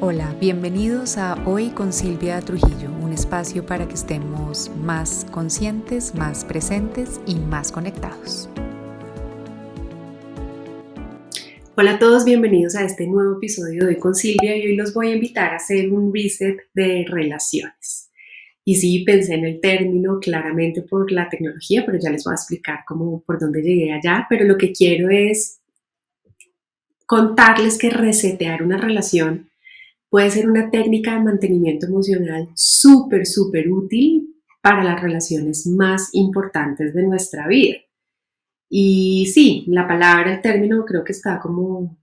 Hola, bienvenidos a Hoy con Silvia Trujillo, un espacio para que estemos más conscientes, más presentes y más conectados. Hola a todos, bienvenidos a este nuevo episodio de Hoy con Silvia y hoy los voy a invitar a hacer un reset de relaciones. Y sí, pensé en el término claramente por la tecnología, pero ya les voy a explicar cómo, por dónde llegué allá, pero lo que quiero es contarles que resetear una relación puede ser una técnica de mantenimiento emocional súper, súper útil para las relaciones más importantes de nuestra vida. Y sí, la palabra, el término creo que está como,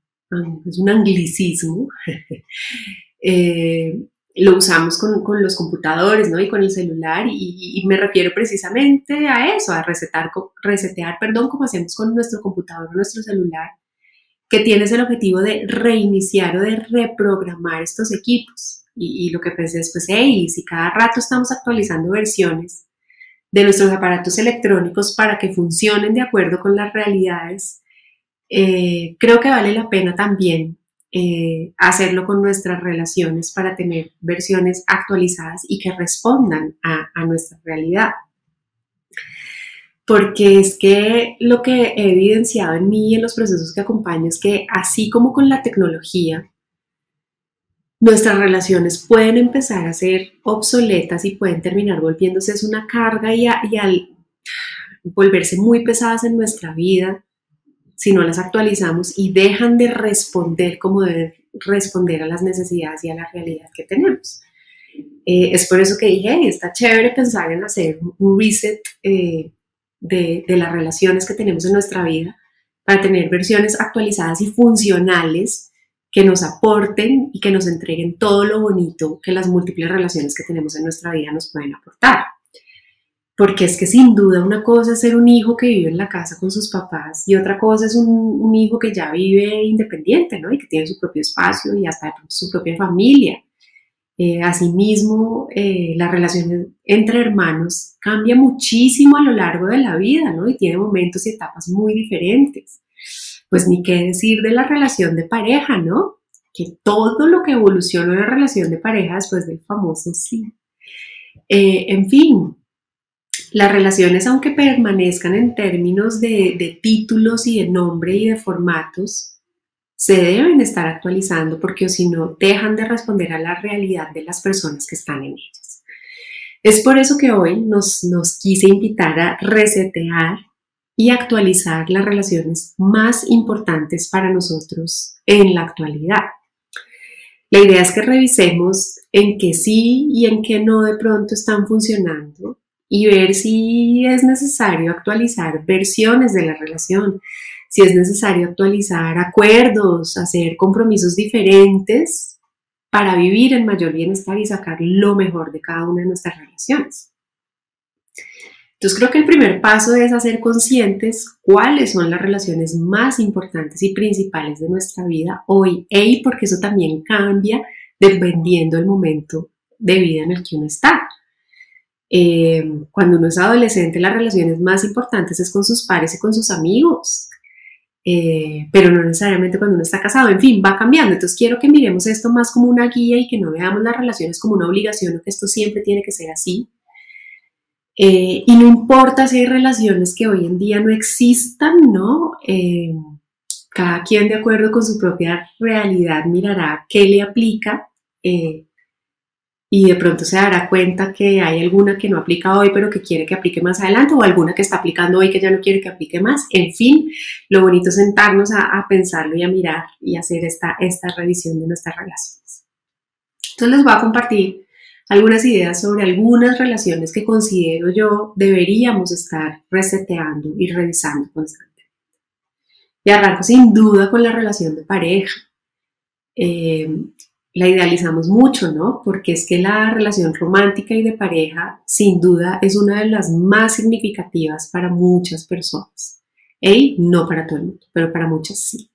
es un anglicismo. Eh, lo usamos con, con, los computadores ¿no? y con el celular y, me refiero precisamente a eso, a resetar, resetear, perdón, como hacemos con nuestro computador o nuestro celular que tienes el objetivo de reiniciar o de reprogramar estos equipos. Y, lo que pensé después, hey, si cada rato estamos actualizando versiones de nuestros aparatos electrónicos para que funcionen de acuerdo con las realidades, eh, creo que vale la pena también eh, hacerlo con nuestras relaciones para tener versiones actualizadas y que respondan a, a nuestra realidad porque es que lo que he evidenciado en mí y en los procesos que acompaño es que así como con la tecnología, nuestras relaciones pueden empezar a ser obsoletas y pueden terminar volviéndose una carga y, al volverse muy pesadas en nuestra vida, si no las actualizamos y dejan de responder como deben responder a las necesidades y a la realidad que tenemos. Eh, es por eso que dije, está chévere pensar en hacer un reset eh, de, las relaciones que tenemos en nuestra vida para tener versiones actualizadas y funcionales que nos aporten y que nos entreguen todo lo bonito que las múltiples relaciones que tenemos en nuestra vida nos pueden aportar. Porque es que sin duda una cosa es ser un hijo que vive en la casa con sus papás y otra cosa es un, hijo que ya vive independiente, ¿no? Y que tiene su propio espacio y hasta su propia familia. Eh, asimismo, eh, la relación entre hermanos cambia muchísimo a lo largo de la vida, ¿no? Y tiene momentos y etapas muy diferentes. Pues ni qué decir de la relación de pareja, ¿no? Que todo lo que evoluciona en la relación de pareja después del famoso sí. Eh, en fin, las relaciones, aunque permanezcan en términos de títulos y de nombre y de formatos, se deben estar actualizando porque si no dejan de responder a la realidad de las personas que están en ellas. Es por eso que hoy nos, nos quise invitar a resetear y actualizar las relaciones más importantes para nosotros en la actualidad. La idea es que revisemos en qué sí y en qué no de pronto están funcionando y ver si es necesario actualizar versiones de la relación, si es necesario actualizar acuerdos, hacer compromisos diferentes para vivir en mayor bienestar y sacar lo mejor de cada una de nuestras relaciones. Entonces creo que el primer paso es hacer conscientes cuáles son las relaciones más importantes y principales de nuestra vida hoy, porque eso también cambia dependiendo del momento de vida en el que uno está. Eh, cuando uno es adolescente, las relaciones más importantes es con sus pares y con sus amigos. Eh, pero no necesariamente cuando uno está casado, en fin, va cambiando. Entonces quiero que miremos esto más como una guía y que no veamos las relaciones como una obligación o que esto siempre tiene que ser así. Eh, y no importa si hay relaciones que hoy en día no existan, ¿no? Eh, cada quien de acuerdo con su propia realidad mirará qué le aplica y de pronto se dará cuenta que hay alguna que no aplica hoy, pero que quiere que aplique más adelante, o alguna que está aplicando hoy que ya no quiere que aplique más. En fin, lo bonito es sentarnos a, pensarlo y a mirar y hacer esta, esta revisión de nuestras relaciones. Entonces les voy a compartir algunas ideas sobre algunas relaciones que considero yo deberíamos estar reseteando y revisando constantemente. Y arranco sin duda con la relación de pareja. Eh, la idealizamos mucho, ¿no? Porque es que la relación romántica y de pareja, sin duda, es una de las más significativas para muchas personas. Y no para todo el mundo, pero para muchas sí.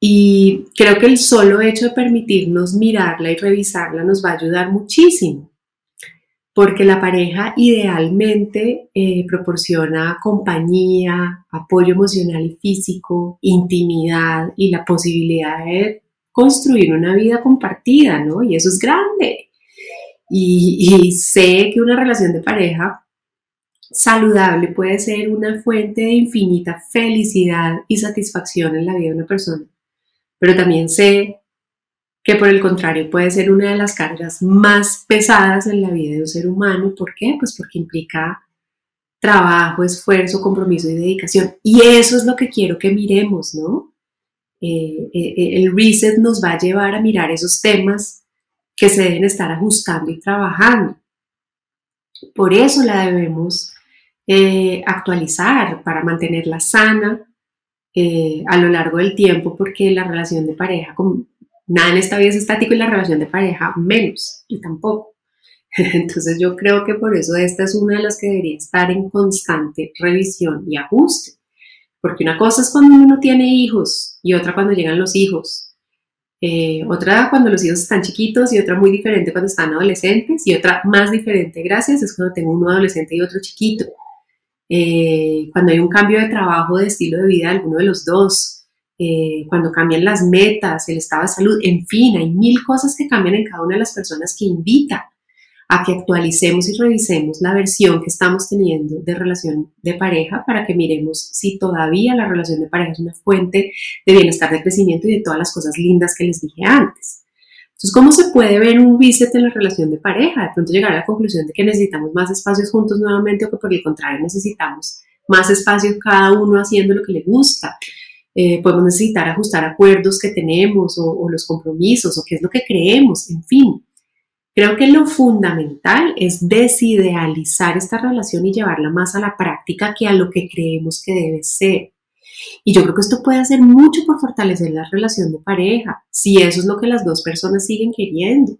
Y creo que el solo hecho de permitirnos mirarla y revisarla nos va a ayudar muchísimo, porque la pareja idealmente eh, proporciona compañía, apoyo emocional y físico, intimidad y la posibilidad de construir una vida compartida, ¿no? Y eso es grande. Y, sé que una relación de pareja saludable puede ser una fuente de infinita felicidad y satisfacción en la vida de una persona. Pero también sé que por el contrario puede ser una de las cargas más pesadas en la vida de un ser humano. ¿Por qué? Pues porque implica trabajo, esfuerzo, compromiso y dedicación. Y eso es lo que quiero que miremos, ¿no? Eh, eh, eh, el reset nos va a llevar a mirar esos temas que se deben estar ajustando y trabajando. Por eso la debemos actualizar para mantenerla sana a lo largo del tiempo, porque la relación de pareja, nada en esta vida es estático y la relación de pareja menos, y tampoco. Entonces yo creo que por eso esta es una de las que debería estar en constante revisión y ajuste. Porque una cosa es cuando uno tiene hijos y otra cuando llegan los hijos. Eh, otra cuando los hijos están chiquitos y otra muy diferente cuando están adolescentes y otra más diferente, gracias, es cuando tengo uno adolescente y otro chiquito. Eh, cuando hay un cambio de trabajo, de estilo de vida de alguno de los dos, eh, cuando cambian las metas, el estado de salud, en fin, hay mil cosas que cambian en cada una de las personas que invita a que actualicemos y revisemos la versión que estamos teniendo de relación de pareja para que miremos si todavía la relación de pareja es una fuente de bienestar, de crecimiento y de todas las cosas lindas que les dije antes. Entonces, ¿cómo se puede ver un reset en la relación de pareja? De pronto llegar a la conclusión de que necesitamos más espacios juntos nuevamente o que por el contrario necesitamos más espacio cada uno haciendo lo que le gusta. Eh, podemos necesitar ajustar acuerdos que tenemos o los compromisos o qué es lo que creemos, en fin. Creo que lo fundamental es desidealizar esta relación y llevarla más a la práctica que a lo que creemos que debe ser. Y yo creo que esto puede hacer mucho por fortalecer la relación de pareja, si eso es lo que las dos personas siguen queriendo.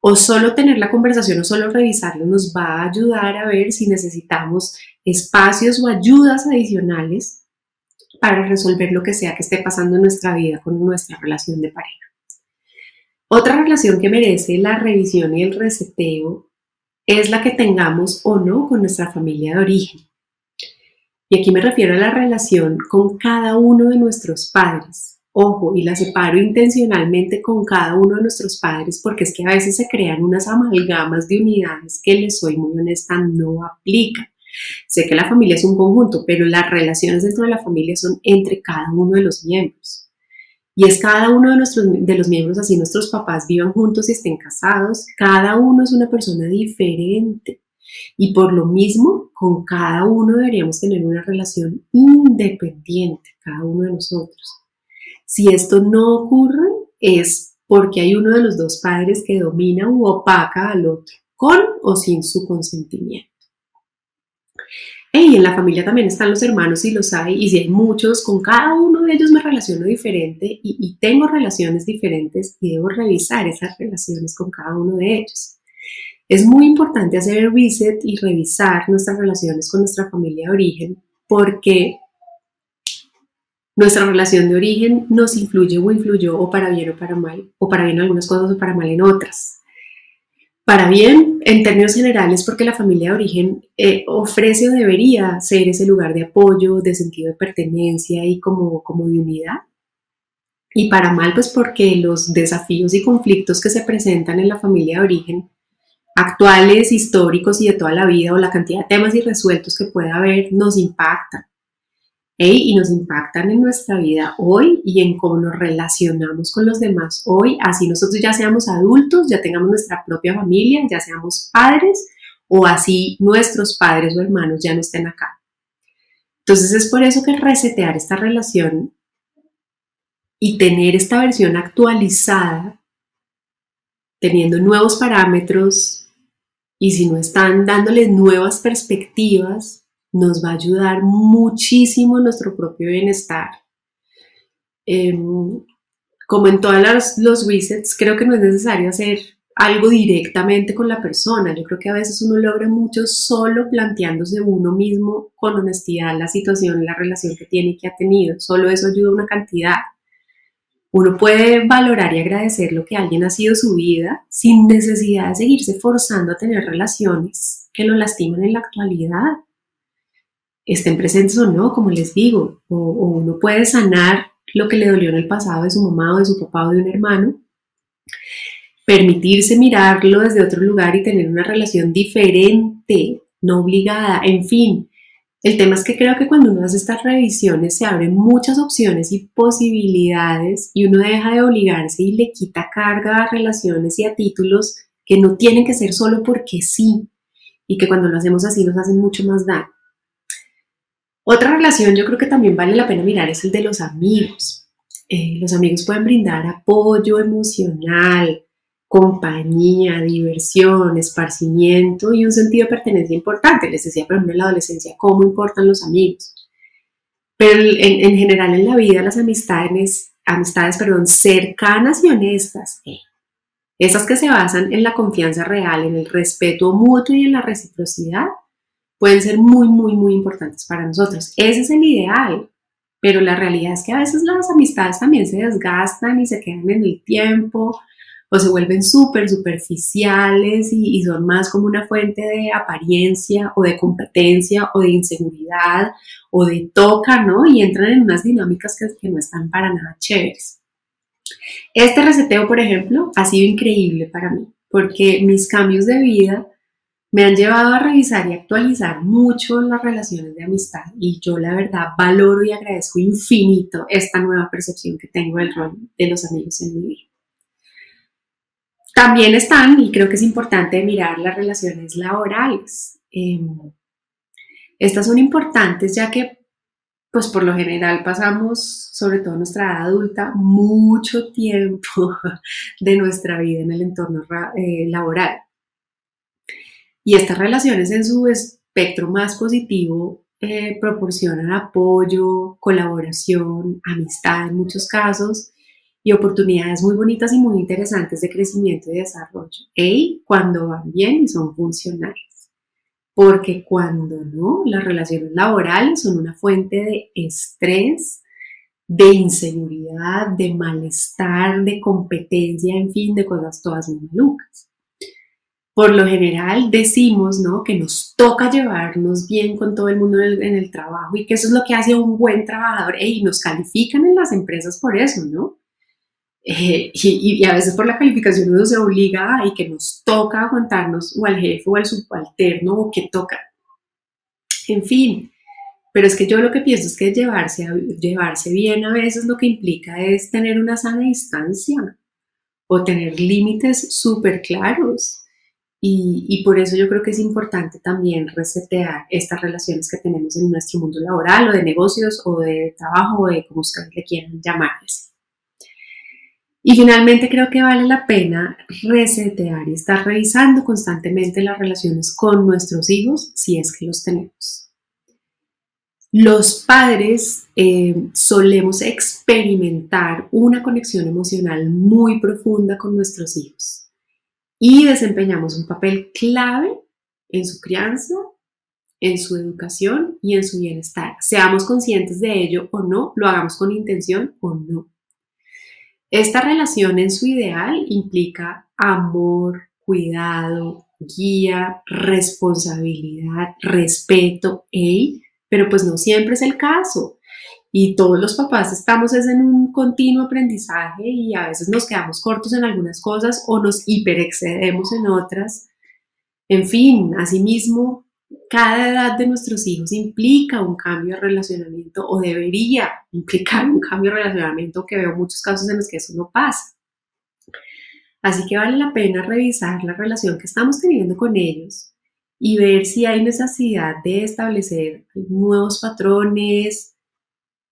O solo tener la conversación o solo revisarlo nos va a ayudar a ver si necesitamos espacios o ayudas adicionales para resolver lo que sea que esté pasando en nuestra vida con nuestra relación de pareja. Otra relación que merece la revisión y el reseteo es la que tengamos o no con nuestra familia de origen. Y aquí me refiero a la relación con cada uno de nuestros padres. Ojo, y la separo intencionalmente con cada uno de nuestros padres porque es que a veces se crean unas amalgamas de unidades que les soy muy honesta no aplican. Sé que la familia es un conjunto, pero las relaciones dentro de la familia son entre cada uno de los miembros. Y es cada uno de, nuestros, de los miembros, así nuestros papás vivan juntos y estén casados, cada uno es una persona diferente. Y por lo mismo, con cada uno deberíamos tener una relación independiente, cada uno de nosotros. Si esto no ocurre, es porque hay uno de los dos padres que domina u opaca al otro, con o sin su consentimiento. Y en la familia también están los hermanos y los hay, y si hay muchos, con cada uno de ellos me relaciono diferente y, y tengo relaciones diferentes y debo revisar esas relaciones con cada uno de ellos. Es muy importante hacer el reset y revisar nuestras relaciones con nuestra familia de origen porque nuestra relación de origen nos influye o influyó o para bien o para mal, o para bien en algunas cosas o para mal en otras para bien, en términos generales, porque la familia de origen eh, ofrece o debería ser ese lugar de apoyo, de sentido de pertenencia y como, como de unidad. Y para mal, pues porque los desafíos y conflictos que se presentan en la familia de origen, actuales, históricos y de toda la vida, o la cantidad de temas irresueltos que puede haber, nos impactan y nos impactan en nuestra vida hoy y en cómo nos relacionamos con los demás hoy, así nosotros ya seamos adultos, ya tengamos nuestra propia familia, ya seamos padres o así nuestros padres o hermanos ya no estén acá. Entonces es por eso que resetear esta relación y tener esta versión actualizada, teniendo nuevos parámetros y si no están dándoles nuevas perspectivas, nos va a ayudar muchísimo nuestro propio bienestar. Em, como en todos los resets, creo que no es necesario hacer algo directamente con la persona. Yo creo que a veces uno logra mucho solo planteándose uno mismo con honestidad la situación, la relación que tiene y que ha tenido. Solo eso ayuda una cantidad. Uno puede valorar y agradecer lo que alguien ha sido su vida sin necesidad de seguirse forzando a tener relaciones que lo lastiman en la actualidad estén presentes o no, como les digo, o, uno puede sanar lo que le dolió en el pasado de su mamá o de su papá o de un hermano, permitirse mirarlo desde otro lugar y tener una relación diferente, no obligada, en fin. El tema es que creo que cuando uno hace estas revisiones se abren muchas opciones y posibilidades y uno deja de obligarse y le quita carga a relaciones y a títulos que no tienen que ser solo porque sí y que cuando lo hacemos así nos hacen mucho más daño. Otra relación yo creo que también vale la pena mirar es el de los amigos. Eh, los amigos pueden brindar apoyo emocional, compañía, diversión, esparcimiento y un sentido de pertenencia importante. Les decía, por ejemplo, en la adolescencia, cómo importan los amigos. Pero en, general en la vida las amistades, amistades perdón, cercanas y honestas, eh, esas que se basan en la confianza real, en el respeto mutuo y en la reciprocidad, pueden ser muy, muy, muy importantes para nosotros. Ese es el ideal, pero la realidad es que a veces las amistades también se desgastan y se quedan en el tiempo o se vuelven súper superficiales y, son más como una fuente de apariencia o de competencia o de inseguridad o de toca, ¿no? Y entran en unas dinámicas que, que no están para nada chéveres. Este reseteo, por ejemplo, ha sido increíble para mí porque mis cambios de vida me han llevado a revisar y actualizar mucho las relaciones de amistad y yo la verdad valoro y agradezco infinito esta nueva percepción que tengo del rol de los amigos en mi vida. También están, y creo que es importante mirar las relaciones laborales. Em, estas son importantes ya que, pues por lo general pasamos, sobre todo nuestra edad adulta, mucho tiempo de nuestra vida en el entorno eh, laboral. Y estas relaciones en su espectro más positivo eh, proporcionan apoyo, colaboración, amistad en muchos casos y oportunidades muy bonitas y muy interesantes de crecimiento y desarrollo. Y cuando van bien y son funcionales. Porque cuando no, las relaciones laborales son una fuente de estrés, de inseguridad, de malestar, de competencia, en fin, de cosas todas muy malucas por lo general decimos, ¿no? Que nos toca llevarnos bien con todo el mundo en el, trabajo y que eso es lo que hace un buen trabajador. Y nos califican en las empresas por eso, ¿no? Eh, y, a veces por la calificación uno se obliga y que nos toca aguantarnos o al jefe o al subalterno o que toca. En fin, pero es que yo lo que pienso es que llevarse, llevarse bien a veces lo que implica es tener una sana distancia o tener límites súper claros y, por eso yo creo que es importante también resetear estas relaciones que tenemos en nuestro mundo laboral o de negocios o de trabajo o de como ustedes le quieran llamarles. Y finalmente creo que vale la pena resetear y estar revisando constantemente las relaciones con nuestros hijos si es que los tenemos. Los padres eh, solemos experimentar una conexión emocional muy profunda con nuestros hijos y desempeñamos un papel clave en su crianza, en su educación y en su bienestar. Seamos conscientes de ello o no, lo hagamos con intención o no. Esta relación en su ideal implica amor, cuidado, guía, responsabilidad, respeto, pero pues no siempre es el caso. Y todos los papás estamos en un continuo aprendizaje y a veces nos quedamos cortos en algunas cosas o nos hiperexcedemos en otras. En fin, asimismo, cada edad de nuestros hijos implica un cambio de relacionamiento o debería implicar un cambio de relacionamiento que veo muchos casos en los que eso no pasa. Así que vale la pena revisar la relación que estamos teniendo con ellos y ver si hay necesidad de establecer nuevos patrones,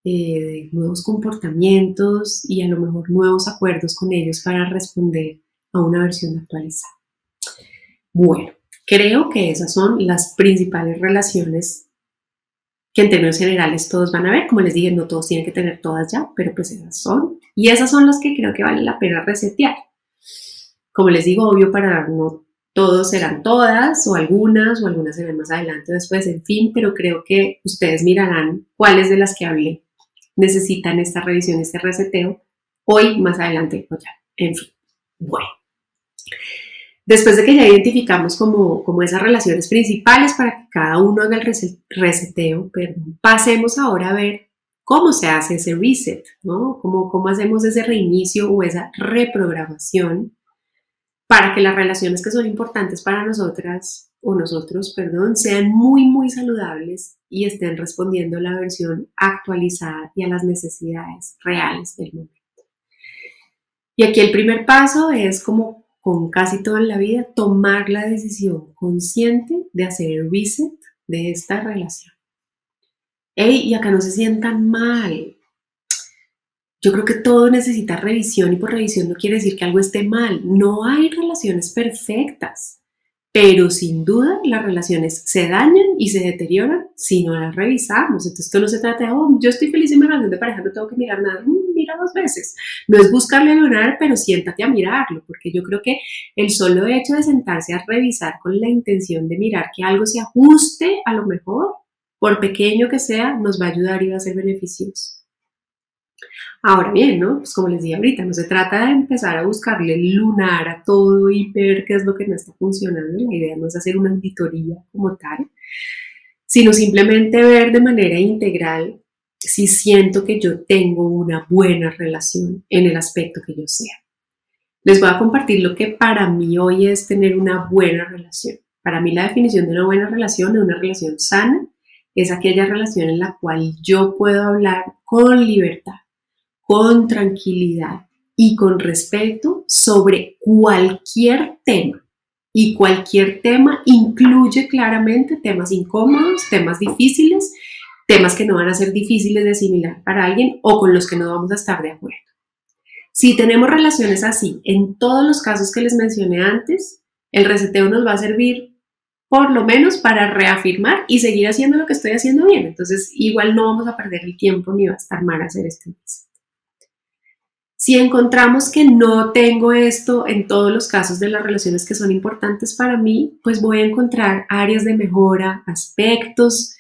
eh, nuevos comportamientos y a lo mejor nuevos acuerdos con ellos para responder a una versión actualizada. Bueno, creo que esas son las principales relaciones que en términos generales todos van a ver. Como les dije, no todos tienen que tener todas ya, pero pues esas son. Y esas son las que creo que vale la pena resetear. Como les digo, obvio, para no todos serán todas o algunas o algunas serán más adelante después, en fin, pero creo que ustedes mirarán cuáles de las que hablé necesitan esta revisión, este reseteo, hoy, más adelante, o ya, en fin. Bueno, después de que ya identificamos como, como esas relaciones principales para que cada uno haga el reseteo, pasemos ahora a ver cómo se hace ese reset, ¿no? ¿Cómo, cómo hacemos ese reinicio o esa reprogramación para que las relaciones que son importantes para nosotras o nosotros, perdón, sean muy, muy saludables y estén respondiendo a la versión actualizada y a las necesidades reales del momento. Y aquí el primer paso es como con casi todo en la vida, tomar la decisión consciente de hacer el reset de esta relación. Y acá no se sientan mal. Yo creo que todo necesita revisión y por revisión no quiere decir que algo esté mal. No hay relaciones perfectas. Pero sin duda las relaciones se dañan y se deterioran si no las revisamos. Entonces esto no se trata de, oh, yo estoy feliz en mi relación de pareja, no tengo que mirar nada. Mm, mira dos veces. No es buscarle a pero siéntate a mirarlo, porque yo creo que el solo hecho de sentarse a revisar con la intención de mirar que algo se ajuste a lo mejor, por pequeño que sea, nos va a ayudar y va a ser beneficioso. Ahora bien, ¿no? Pues como les dije ahorita, no se trata de empezar a buscarle lunar a todo y ver qué es lo que no está funcionando. La idea no es hacer una auditoría como tal, sino simplemente ver de manera integral si siento que yo tengo una buena relación en el aspecto que yo sea. Les voy a compartir lo que para mí hoy es tener una buena relación. Para mí la definición de una buena relación, de una relación sana, es aquella relación en la cual yo puedo hablar con libertad con tranquilidad y con respeto sobre cualquier tema. Y cualquier tema incluye claramente temas incómodos, temas difíciles, temas que no van a ser difíciles de asimilar para alguien o con los que no vamos a estar de acuerdo. Si tenemos relaciones así, en todos los casos que les mencioné antes, el reseteo nos va a servir por lo menos para reafirmar y seguir haciendo lo que estoy haciendo bien. Entonces, igual no vamos a perder el tiempo ni va a estar mal hacer este reset. Si encontramos que no tengo esto en todos los casos de las relaciones que son importantes para mí, pues voy a encontrar áreas de mejora, aspectos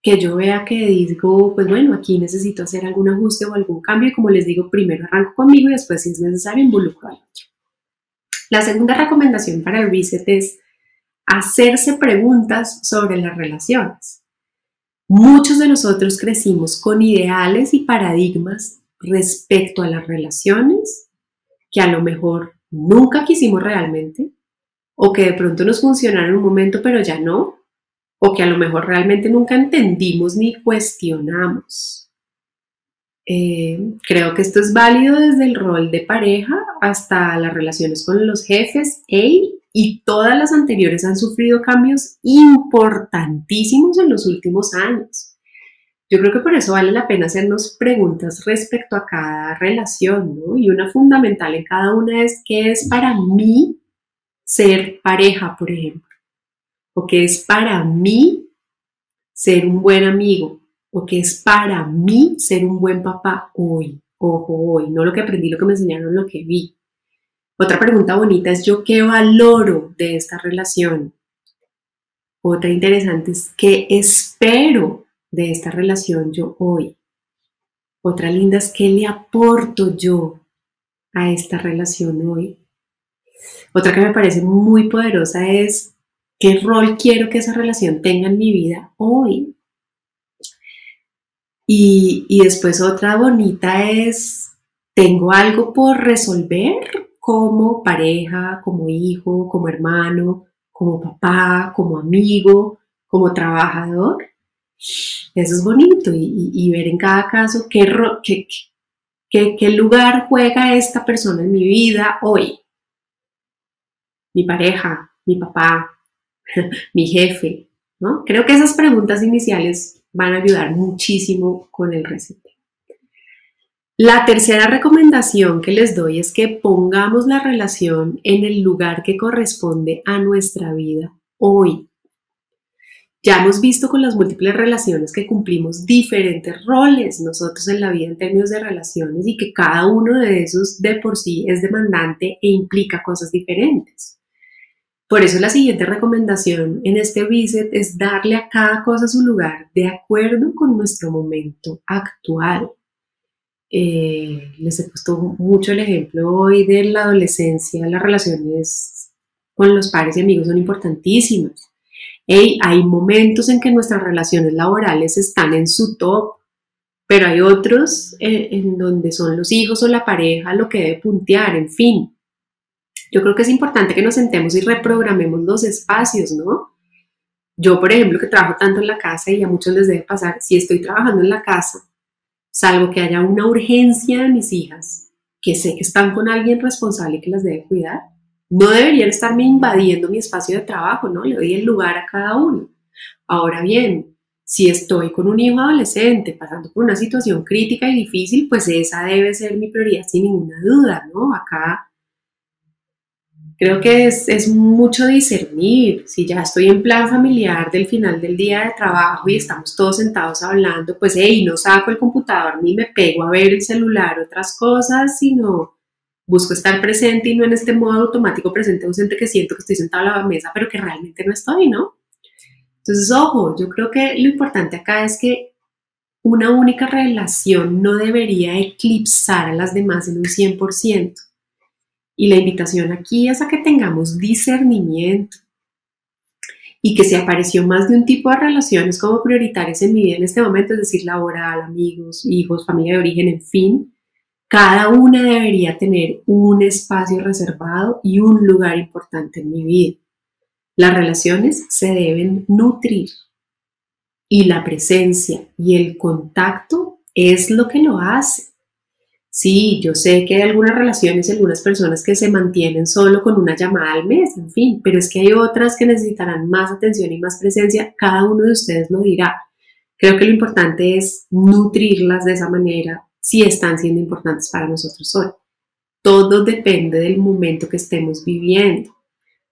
que yo vea que digo, pues bueno, aquí necesito hacer algún ajuste o algún cambio y como les digo, primero arranco conmigo y después si es necesario involucro al otro. La segunda recomendación para el reset es hacerse preguntas sobre las relaciones. Muchos de nosotros crecimos con ideales y paradigmas respecto a las relaciones que a lo mejor nunca quisimos realmente, o que de pronto nos funcionaron un momento pero ya no, o que a lo mejor realmente nunca entendimos ni cuestionamos. Eh, creo que esto es válido desde el rol de pareja hasta las relaciones con los jefes y todas las anteriores han sufrido cambios importantísimos en los últimos años. Yo creo que por eso vale la pena hacernos preguntas respecto a cada relación, ¿no? Y una fundamental en cada una es qué es para mí ser pareja, por ejemplo, o qué es para mí ser un buen amigo, o qué es para mí ser un buen papá hoy, ojo, hoy, no lo que aprendí, lo que me enseñaron, lo que vi. Otra pregunta bonita es yo qué valoro de esta relación. Otra interesante es qué espero de esta relación yo hoy. Otra linda es qué le aporto yo a esta relación hoy. Otra que me parece muy poderosa es qué rol quiero que esa relación tenga en mi vida hoy. Y, y después otra bonita es, tengo algo por resolver como pareja, como hijo, como hermano, como papá, como amigo, como trabajador. Eso es bonito y, ver en cada caso qué, qué, lugar juega esta persona en mi vida hoy. Mi pareja, mi papá, mi jefe, ¿no? Creo que esas preguntas iniciales van a ayudar muchísimo con el recete. La tercera recomendación que les doy es que pongamos la relación en el lugar que corresponde a nuestra vida hoy. Ya hemos visto con las múltiples relaciones que cumplimos diferentes roles nosotros en la vida en términos de relaciones y que cada uno de esos de por sí es demandante e implica cosas diferentes. Por eso la siguiente recomendación en este reset es darle a cada cosa su lugar de acuerdo con nuestro momento actual. Eh, les he puesto mucho el ejemplo hoy de la adolescencia, las relaciones con los pares y amigos son importantísimas hay momentos en que nuestras relaciones laborales están en su top, pero hay otros eh, en donde son los hijos o la pareja lo que debe puntear, en fin. Yo creo que es importante que nos sentemos y reprogramemos los espacios, ¿no? Yo, por ejemplo, que trabajo tanto en la casa y a muchos les debe pasar, si estoy trabajando en la casa, salvo que haya una urgencia de mis hijas, que sé que están con alguien responsable que las debe cuidar, no deberían estarme invadiendo mi espacio de trabajo, ¿no? Le doy el lugar a cada uno. Ahora bien, si estoy con un hijo adolescente pasando por una situación crítica y difícil, pues esa debe ser mi prioridad sin ninguna duda, ¿no? Acá creo que es, mucho discernir. Si ya estoy en plan familiar del final del día de trabajo y estamos todos sentados hablando, pues, hey, no saco el computador ni me pego a ver el celular, otras cosas, sino busco estar presente y no en este modo automático presente ausente que siento que estoy sentado a la mesa, pero que realmente no estoy, ¿no? Entonces, ojo, yo creo que lo importante acá es que una única relación no debería eclipsar a las demás en un 100%. Y la invitación aquí es a que tengamos discernimiento y que si apareció más de un tipo de relaciones como prioritarias en mi vida en este momento, es decir, laboral, amigos, hijos, familia de origen, en fin, cada una debería tener un espacio reservado y un lugar importante en mi vida. Las relaciones se deben nutrir y la presencia y el contacto es lo que lo hace. Sí, yo sé que hay algunas relaciones y algunas personas que se mantienen solo con una llamada al mes, en fin, pero es que hay otras que necesitarán más atención y más presencia. Cada uno de ustedes lo dirá. Creo que lo importante es nutrirlas de esa manera si están siendo importantes para nosotros hoy. Todo depende del momento que estemos viviendo.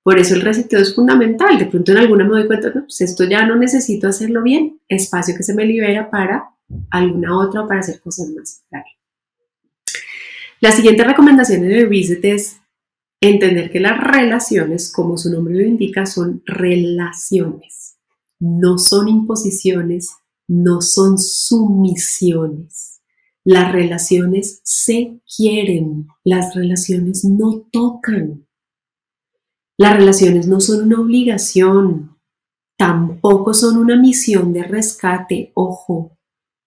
Por eso el reseteo es fundamental. De pronto en alguna me doy cuenta, que pues esto ya no necesito hacerlo bien, espacio que se me libera para alguna otra o para hacer cosas más. La siguiente recomendación en el reset es entender que las relaciones, como su nombre lo indica, son relaciones, no son imposiciones, no son sumisiones. Las relaciones se quieren, las relaciones no tocan. Las relaciones no son una obligación, tampoco son una misión de rescate, ojo,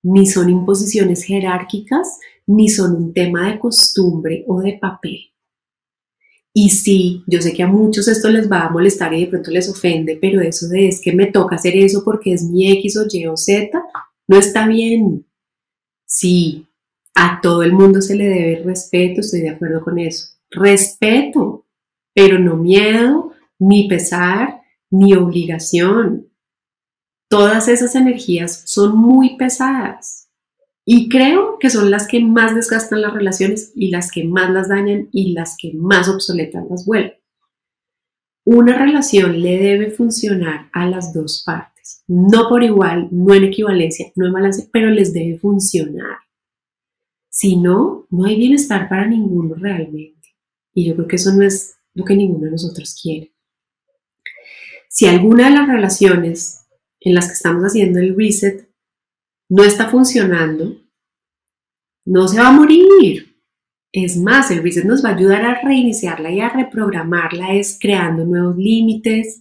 ni son imposiciones jerárquicas, ni son un tema de costumbre o de papel. Y sí, yo sé que a muchos esto les va a molestar y de pronto les ofende, pero eso de es que me toca hacer eso porque es mi X o Y o Z, no está bien. Sí, a todo el mundo se le debe respeto, estoy de acuerdo con eso. Respeto, pero no miedo, ni pesar, ni obligación. Todas esas energías son muy pesadas y creo que son las que más desgastan las relaciones y las que más las dañan y las que más obsoletas las vuelven. Una relación le debe funcionar a las dos partes, no por igual, no en equivalencia, no en balance, pero les debe funcionar. Si no, no hay bienestar para ninguno realmente. Y yo creo que eso no es lo que ninguno de nosotros quiere. Si alguna de las relaciones en las que estamos haciendo el reset no está funcionando, no se va a morir. Es más, el reset nos va a ayudar a reiniciarla y a reprogramarla, es creando nuevos límites,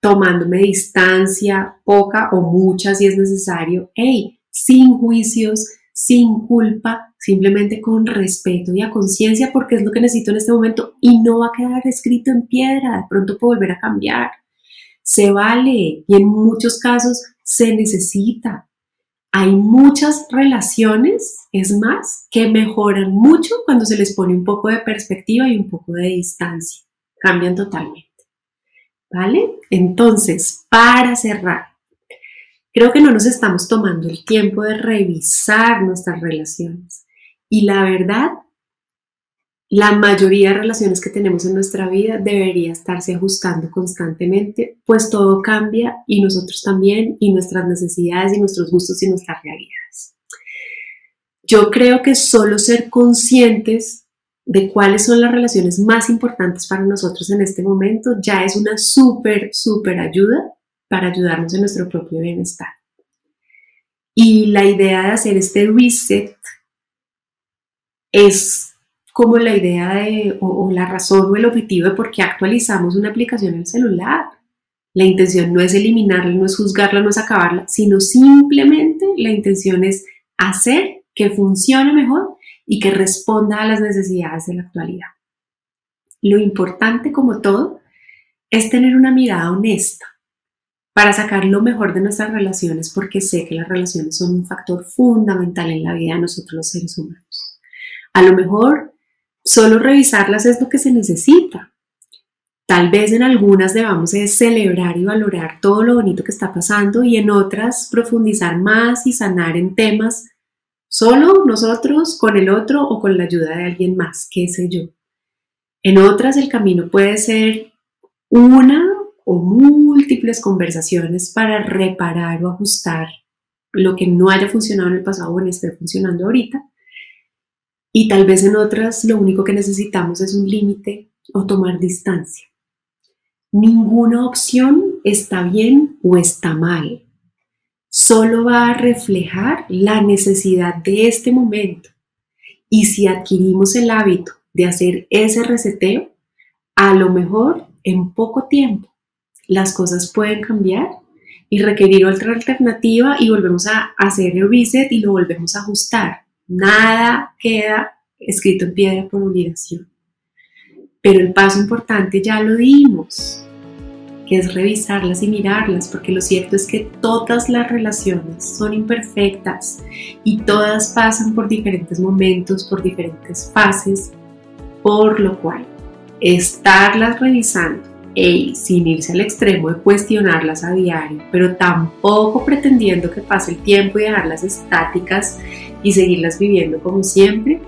tomándome distancia, poca o mucha si es necesario, hey, sin juicios, sin culpa, simplemente con respeto y a conciencia porque es lo que necesito en este momento y no va a quedar escrito en piedra, de pronto puede volver a cambiar. Se vale y en muchos casos se necesita. Hay muchas relaciones, es más, que mejoran mucho cuando se les pone un poco de perspectiva y un poco de distancia. Cambian totalmente. ¿Vale? Entonces, para cerrar, Creo que no nos estamos tomando el tiempo de revisar nuestras relaciones. Y la verdad, la mayoría de relaciones que tenemos en nuestra vida debería estarse ajustando constantemente, pues todo cambia y nosotros también, y nuestras necesidades y nuestros gustos y nuestras realidades. Yo creo que solo ser conscientes de cuáles son las relaciones más importantes para nosotros en este momento ya es una súper, súper ayuda para ayudarnos en nuestro propio bienestar. Y la idea de hacer este reset es como la idea de, o, la razón o el objetivo de por qué actualizamos una aplicación en el celular. La intención no es eliminarla, no es juzgarla, no es acabarla, sino simplemente la intención es hacer que funcione mejor y que responda a las necesidades de la actualidad. Lo importante como todo es tener una mirada honesta para sacar lo mejor de nuestras relaciones porque sé que las relaciones son un factor fundamental en la vida de nosotros los seres humanos. A lo mejor solo revisarlas es lo que se necesita. Tal vez en algunas debamos celebrar y valorar todo lo bonito que está pasando y en otras profundizar más y sanar en temas solo nosotros, con el otro o con la ayuda de alguien más, qué sé yo. En otras el camino puede ser una o múltiples conversaciones para reparar o ajustar lo que no haya funcionado en el pasado o en esté funcionando ahorita. Y tal vez en otras lo único que necesitamos es un límite o tomar distancia. Ninguna opción está bien o está mal solo va a reflejar la necesidad de este momento. Y si adquirimos el hábito de hacer ese reseteo, a lo mejor en poco tiempo las cosas pueden cambiar y requerir otra alternativa y volvemos a hacer el reset y lo volvemos a ajustar. Nada queda escrito en piedra por obligación. Pero el paso importante ya lo dimos que es revisarlas y mirarlas, porque lo cierto es que todas las relaciones son imperfectas y todas pasan por diferentes momentos, por diferentes fases, por lo cual estarlas revisando y sin irse al extremo de cuestionarlas a diario, pero tampoco pretendiendo que pase el tiempo y dejarlas estáticas y seguirlas viviendo como siempre,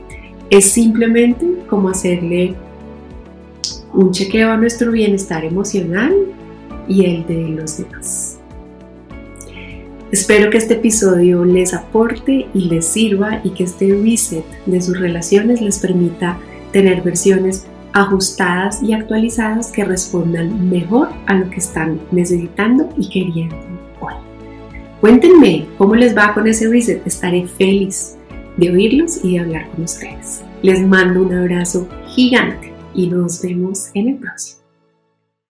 es simplemente como hacerle un chequeo a nuestro bienestar emocional y el de los demás. Espero que este episodio les aporte y les sirva y que este reset de sus relaciones les permita tener versiones ajustadas y actualizadas que respondan mejor a lo que están necesitando y queriendo hoy. Cuéntenme cómo les va con ese reset. Estaré feliz de oírlos y de hablar con ustedes. Les mando un abrazo gigante y nos vemos en el próximo.